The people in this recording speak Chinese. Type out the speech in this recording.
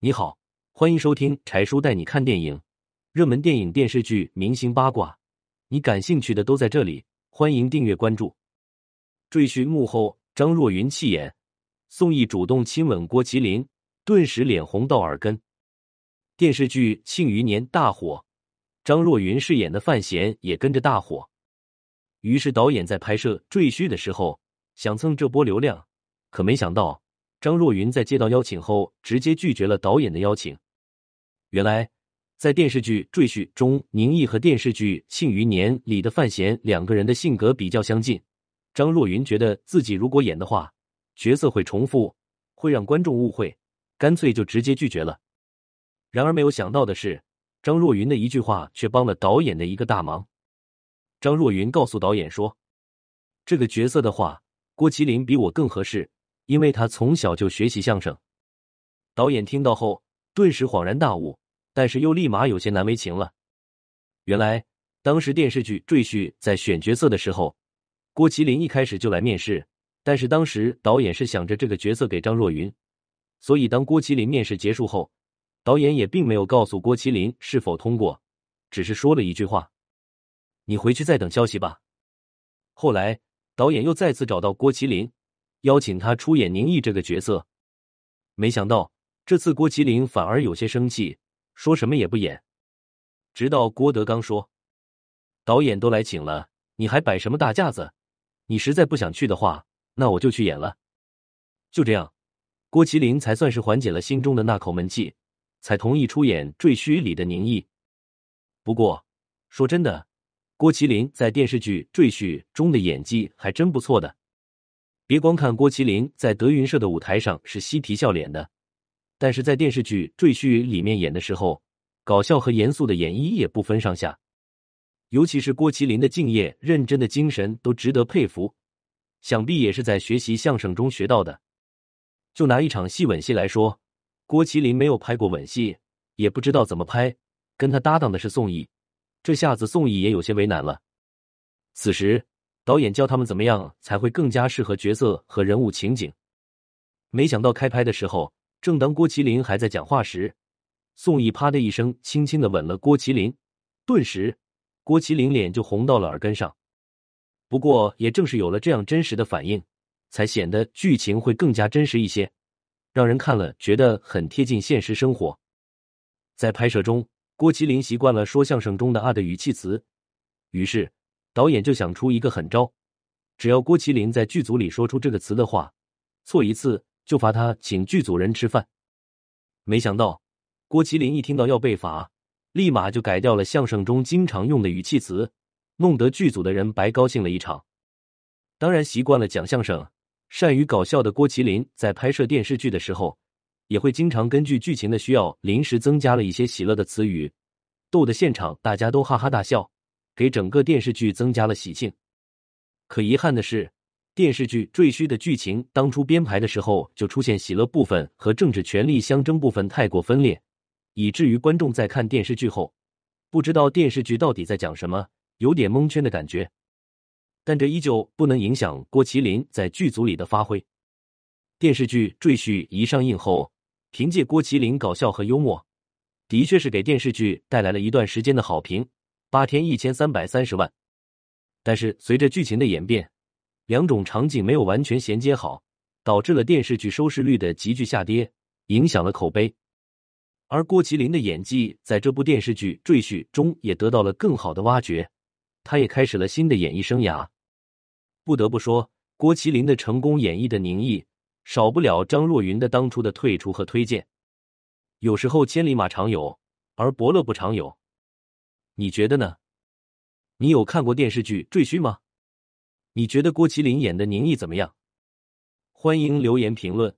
你好，欢迎收听柴叔带你看电影，热门电影、电视剧、明星八卦，你感兴趣的都在这里。欢迎订阅关注。赘婿幕后，张若昀弃演，宋轶主动亲吻郭麒麟，顿时脸红到耳根。电视剧《庆余年》大火，张若昀饰演的范闲也跟着大火。于是导演在拍摄《赘婿》的时候想蹭这波流量，可没想到。张若昀在接到邀请后，直接拒绝了导演的邀请。原来，在电视剧《赘婿》中，宁毅和电视剧《庆余年》里的范闲两个人的性格比较相近。张若昀觉得自己如果演的话，角色会重复，会让观众误会，干脆就直接拒绝了。然而没有想到的是，张若昀的一句话却帮了导演的一个大忙。张若昀告诉导演说：“这个角色的话，郭麒麟比我更合适。”因为他从小就学习相声，导演听到后顿时恍然大悟，但是又立马有些难为情了。原来当时电视剧《赘婿》在选角色的时候，郭麒麟一开始就来面试，但是当时导演是想着这个角色给张若昀，所以当郭麒麟面试结束后，导演也并没有告诉郭麒麟是否通过，只是说了一句话：“你回去再等消息吧。”后来导演又再次找到郭麒麟。邀请他出演宁毅这个角色，没想到这次郭麒麟反而有些生气，说什么也不演。直到郭德纲说：“导演都来请了，你还摆什么大架子？你实在不想去的话，那我就去演了。”就这样，郭麒麟才算是缓解了心中的那口闷气，才同意出演《赘婿》里的宁毅。不过说真的，郭麒麟在电视剧《赘婿》中的演技还真不错的。别光看郭麒麟在德云社的舞台上是嬉皮笑脸的，但是在电视剧《赘婿》里面演的时候，搞笑和严肃的演绎也不分上下。尤其是郭麒麟的敬业认真的精神都值得佩服，想必也是在学习相声中学到的。就拿一场戏吻戏来说，郭麒麟没有拍过吻戏，也不知道怎么拍，跟他搭档的是宋轶，这下子宋轶也有些为难了。此时。导演教他们怎么样才会更加适合角色和人物情景。没想到开拍的时候，正当郭麒麟还在讲话时，宋轶啪的一声轻轻的吻了郭麒麟，顿时郭麒麟脸就红到了耳根上。不过也正是有了这样真实的反应，才显得剧情会更加真实一些，让人看了觉得很贴近现实生活。在拍摄中，郭麒麟习惯了说相声中的啊的语气词，于是。导演就想出一个狠招，只要郭麒麟在剧组里说出这个词的话，错一次就罚他请剧组人吃饭。没想到郭麒麟一听到要被罚，立马就改掉了相声中经常用的语气词，弄得剧组的人白高兴了一场。当然，习惯了讲相声、善于搞笑的郭麒麟，在拍摄电视剧的时候，也会经常根据剧情的需要，临时增加了一些喜乐的词语，逗得现场大家都哈哈大笑。给整个电视剧增加了喜庆，可遗憾的是，电视剧《赘婿》的剧情当初编排的时候就出现喜乐部分和政治权力相争部分太过分裂，以至于观众在看电视剧后不知道电视剧到底在讲什么，有点蒙圈的感觉。但这依旧不能影响郭麒麟在剧组里的发挥。电视剧《赘婿》一上映后，凭借郭麒麟搞笑和幽默，的确是给电视剧带来了一段时间的好评。八天一千三百三十万，但是随着剧情的演变，两种场景没有完全衔接好，导致了电视剧收视率的急剧下跌，影响了口碑。而郭麒麟的演技在这部电视剧《赘婿》中也得到了更好的挖掘，他也开始了新的演艺生涯。不得不说，郭麒麟的成功演绎的宁毅，少不了张若昀的当初的退出和推荐。有时候千里马常有，而伯乐不常有。你觉得呢？你有看过电视剧《赘婿》吗？你觉得郭麒麟演的宁毅怎么样？欢迎留言评论。